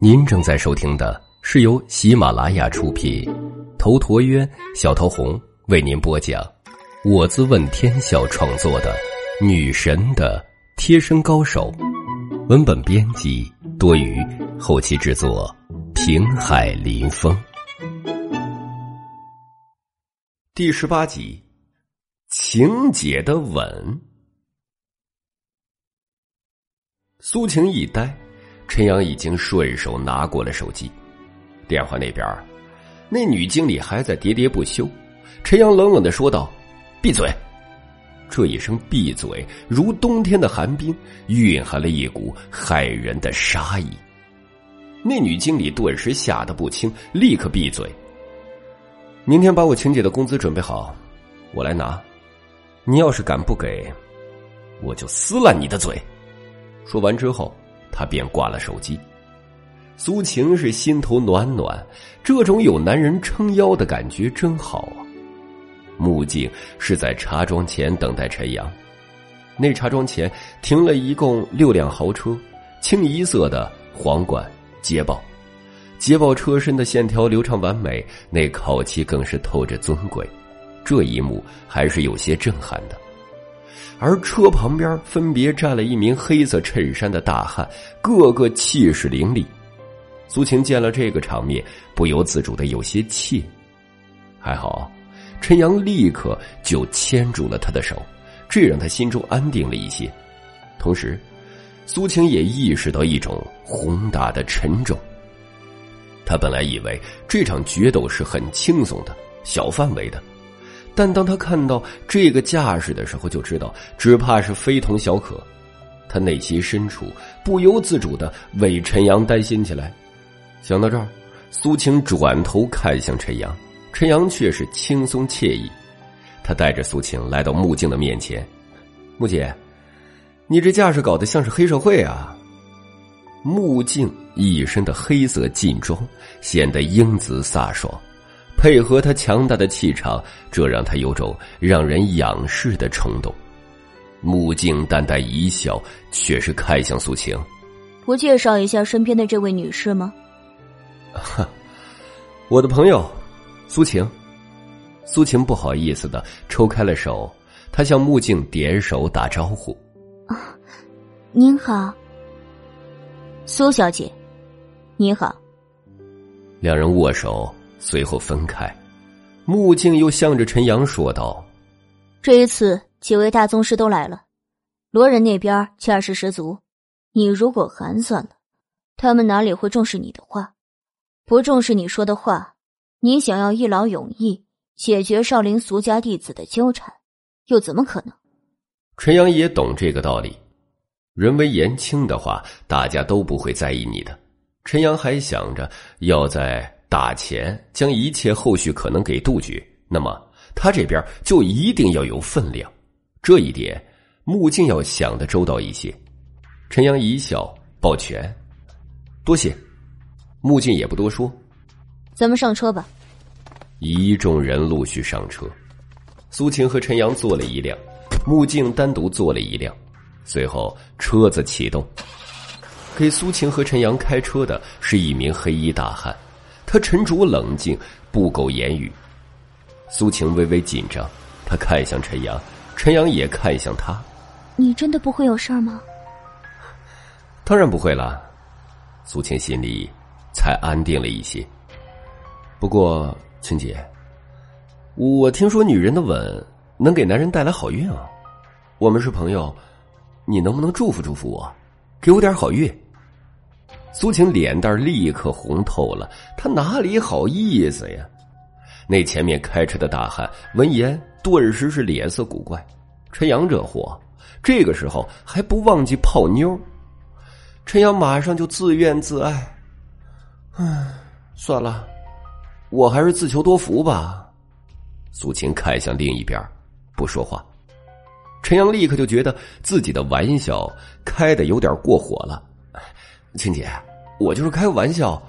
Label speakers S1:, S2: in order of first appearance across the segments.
S1: 您正在收听的是由喜马拉雅出品，头陀渊、小桃红为您播讲，我自问天笑创作的《女神的贴身高手》，文本编辑多余，后期制作平海林风，第十八集，情姐的吻。苏晴一呆。陈阳已经顺手拿过了手机，电话那边，那女经理还在喋喋不休。陈阳冷冷的说道：“闭嘴！”这一声“闭嘴”如冬天的寒冰，蕴含了一股骇人的杀意。那女经理顿时吓得不轻，立刻闭嘴。明天把我晴姐的工资准备好，我来拿。你要是敢不给，我就撕烂你的嘴。说完之后。他便挂了手机，苏晴是心头暖暖，这种有男人撑腰的感觉真好啊。木镜是在茶庄前等待陈阳，那茶庄前停了一共六辆豪车，清一色的皇冠捷豹，捷豹车身的线条流畅完美，那烤漆更是透着尊贵，这一幕还是有些震撼的。而车旁边分别站了一名黑色衬衫的大汉，个个气势凌厉。苏晴见了这个场面，不由自主的有些怯。还好，陈阳立刻就牵住了他的手，这让他心中安定了一些。同时，苏晴也意识到一种宏大的沉重。他本来以为这场决斗是很轻松的、小范围的。但当他看到这个架势的时候，就知道只怕是非同小可。他内心深处不由自主的为陈阳担心起来。想到这儿，苏晴转头看向陈阳，陈阳却是轻松惬意。他带着苏晴来到木镜的面前：“木姐，你这架势搞得像是黑社会啊！”木镜一身的黑色劲装，显得英姿飒爽。配合他强大的气场，这让他有种让人仰视的冲动。木镜淡淡一笑，却是看向苏晴：“
S2: 不介绍一下身边的这位女士吗？”“
S1: 哈，我的朋友，苏晴。”苏晴不好意思的抽开了手，她向木镜点手打招呼：“
S2: 啊，您好，苏小姐，你好。”
S1: 两人握手。随后分开，木镜又向着陈阳说道：“
S2: 这一次几位大宗师都来了，罗人那边架势十足。你如果寒酸了，他们哪里会重视你的话？不重视你说的话，你想要一劳永逸解决少林俗家弟子的纠缠，又怎么可能？”
S1: 陈阳也懂这个道理，人微言轻的话，大家都不会在意你的。陈阳还想着要在。打钱将一切后续可能给杜绝，那么他这边就一定要有分量，这一点木镜要想的周到一些。陈阳一笑，抱拳，多谢。木镜也不多说，
S2: 咱们上车吧。
S1: 一众人陆续上车，苏晴和陈阳坐了一辆，木镜单独坐了一辆，随后车子启动。给苏晴和陈阳开车的是一名黑衣大汉。他沉着冷静，不苟言语。苏晴微微紧张，他看向陈阳，陈阳也看向他。
S2: 你真的不会有事儿吗？
S1: 当然不会了。苏晴心里才安定了一些。不过，晴姐，我听说女人的吻能给男人带来好运啊。我们是朋友，你能不能祝福祝福我，给我点好运？苏晴脸蛋立刻红透了，他哪里好意思呀？那前面开车的大汉闻言，顿时是脸色古怪。陈阳这货，这个时候还不忘记泡妞。陈阳马上就自怨自艾：“唉，算了，我还是自求多福吧。”苏晴看向另一边，不说话。陈阳立刻就觉得自己的玩笑开的有点过火了。青姐，我就是开个玩笑，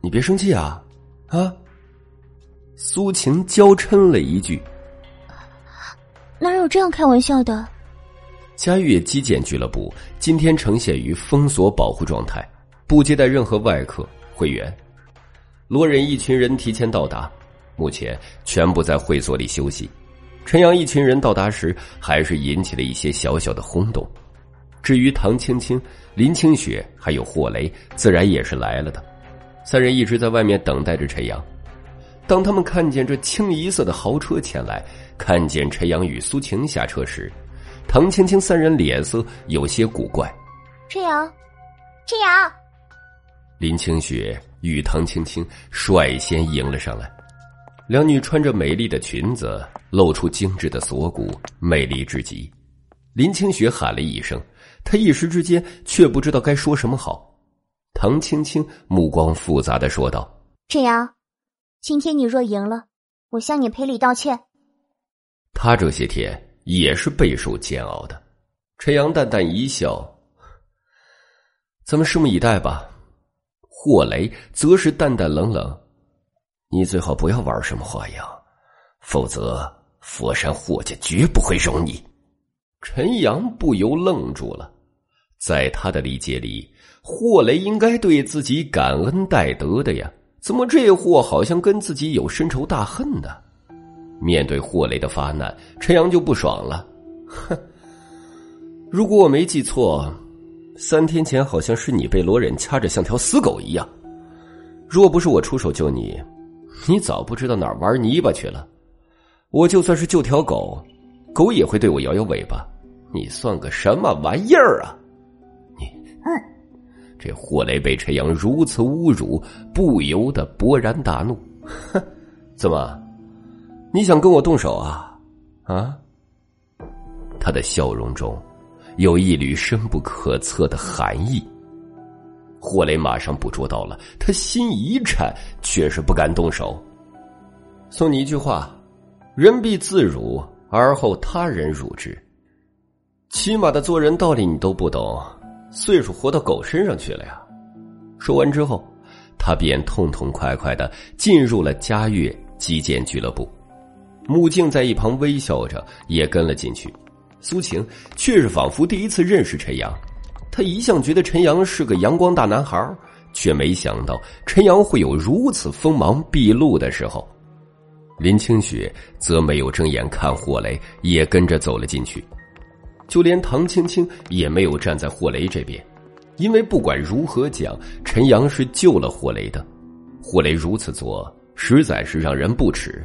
S1: 你别生气啊！啊！苏晴娇嗔了一句：“
S2: 哪有这样开玩笑的？”
S1: 嘉悦击剑俱乐部今天呈现于封锁保护状态，不接待任何外客会员。罗忍一群人提前到达，目前全部在会所里休息。陈阳一群人到达时，还是引起了一些小小的轰动。至于唐青青、林清雪还有霍雷，自然也是来了的。三人一直在外面等待着陈阳。当他们看见这清一色的豪车前来，看见陈阳与苏晴下车时，唐青青三人脸色有些古怪。
S2: 陈阳，陈阳，
S1: 林清雪与唐青青率先迎了上来。两女穿着美丽的裙子，露出精致的锁骨，美丽至极。林清雪喊了一声，她一时之间却不知道该说什么好。唐青青目光复杂的说道：“
S2: 陈阳，今天你若赢了，我向你赔礼道歉。”
S1: 他这些天。也是备受煎熬的，陈阳淡淡一笑：“咱们拭目以待吧。”霍雷则是淡淡冷冷：“你最好不要玩什么花样，否则佛山霍家绝不会容你。”陈阳不由愣住了，在他的理解里，霍雷应该对自己感恩戴德的呀，怎么这货好像跟自己有深仇大恨呢？面对霍雷的发难，陈阳就不爽了。哼，如果我没记错，三天前好像是你被罗忍掐着像条死狗一样。若不是我出手救你，你早不知道哪儿玩泥巴去了。我就算是救条狗，狗也会对我摇摇尾巴。你算个什么玩意儿啊？嗯，这霍雷被陈阳如此侮辱，不由得勃然大怒。哼，怎么？你想跟我动手啊？啊！他的笑容中有一缕深不可测的寒意。霍雷马上捕捉到了，他心一颤，却是不敢动手。送你一句话：人必自辱，而后他人辱之。起码的做人道理你都不懂，岁数活到狗身上去了呀！说完之后，他便痛痛快快的进入了嘉悦击剑俱乐部。穆静在一旁微笑着，也跟了进去。苏晴却是仿佛第一次认识陈阳，他一向觉得陈阳是个阳光大男孩，却没想到陈阳会有如此锋芒毕露的时候。林清雪则没有睁眼看霍雷，也跟着走了进去。就连唐青青也没有站在霍雷这边，因为不管如何讲，陈阳是救了霍雷的。霍雷如此做，实在是让人不齿。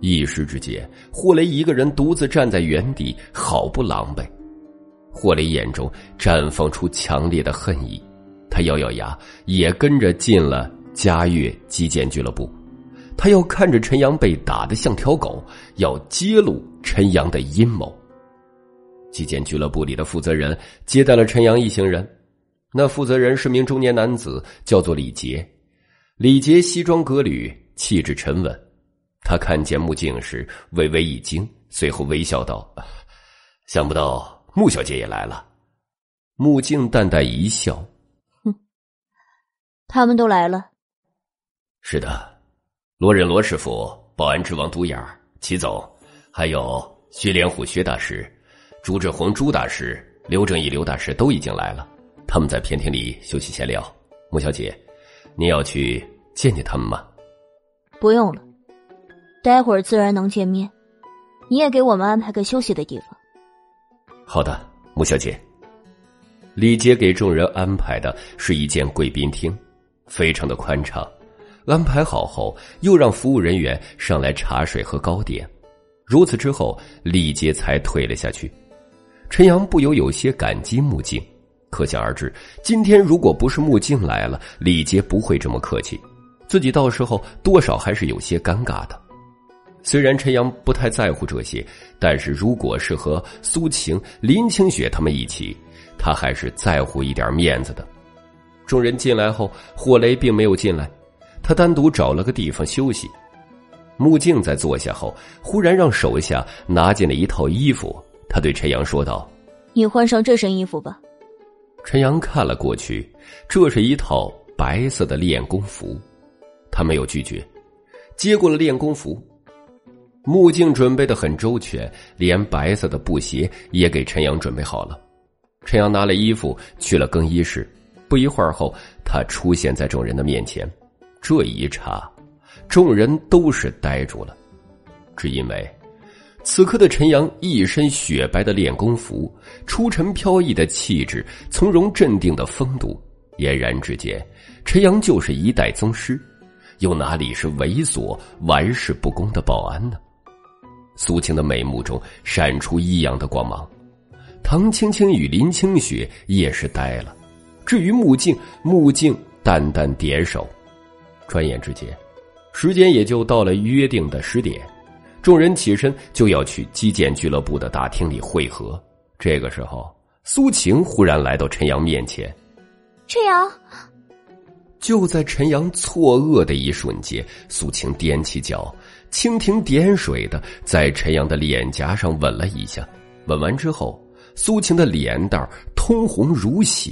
S1: 一时之间，霍雷一个人独自站在原地，好不狼狈。霍雷眼中绽放出强烈的恨意，他咬咬牙，也跟着进了嘉悦击剑俱乐部。他要看着陈阳被打得像条狗，要揭露陈阳的阴谋。击剑俱乐部里的负责人接待了陈阳一行人，那负责人是名中年男子，叫做李杰。李杰西装革履，气质沉稳。他看见穆静时微微一惊，随后微笑道：“想不到穆小姐也来了。”穆静淡淡一笑：“
S2: 哼，他们都来了。”“
S1: 是的，罗忍罗师傅、保安之王独眼齐总，还有薛连虎薛大师、朱志宏朱大师、刘正义刘大师都已经来了。他们在偏厅里休息闲聊。穆小姐，你要去见见他们吗？”“
S2: 不用了。”待会儿自然能见面，你也给我们安排个休息的地方。
S1: 好的，穆小姐。李杰给众人安排的是一间贵宾厅，非常的宽敞。安排好后，又让服务人员上来茶水和糕点。如此之后，李杰才退了下去。陈阳不由有些感激穆静，可想而知，今天如果不是穆静来了，李杰不会这么客气，自己到时候多少还是有些尴尬的。虽然陈阳不太在乎这些，但是如果是和苏晴、林清雪他们一起，他还是在乎一点面子的。众人进来后，霍雷并没有进来，他单独找了个地方休息。穆静在坐下后，忽然让手下拿进了一套衣服，他对陈阳说道：“
S2: 你换上这身衣服吧。”
S1: 陈阳看了过去，这是一套白色的练功服，他没有拒绝，接过了练功服。木镜准备的很周全，连白色的布鞋也给陈阳准备好了。陈阳拿了衣服去了更衣室，不一会儿后，他出现在众人的面前。这一刹，众人都是呆住了，只因为此刻的陈阳一身雪白的练功服，出尘飘逸的气质，从容镇定的风度，俨然之间，陈阳就是一代宗师，又哪里是猥琐玩世不恭的保安呢？苏青的眉目中闪出异样的光芒，唐青青与林清雪也是呆了。至于木镜，木镜淡淡点首。转眼之间，时间也就到了约定的十点，众人起身就要去击剑俱乐部的大厅里汇合。这个时候，苏晴忽然来到陈阳面前。
S2: 陈阳，
S1: 就在陈阳错愕的一瞬间，苏晴踮起脚。蜻蜓点水的在陈阳的脸颊上吻了一下，吻完之后，苏晴的脸蛋通红如血。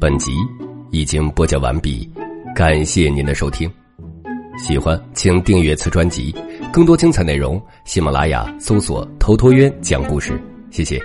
S1: 本集已经播讲完毕，感谢您的收听。喜欢请订阅此专辑，更多精彩内容，喜马拉雅搜索“头陀渊讲故事”。谢谢。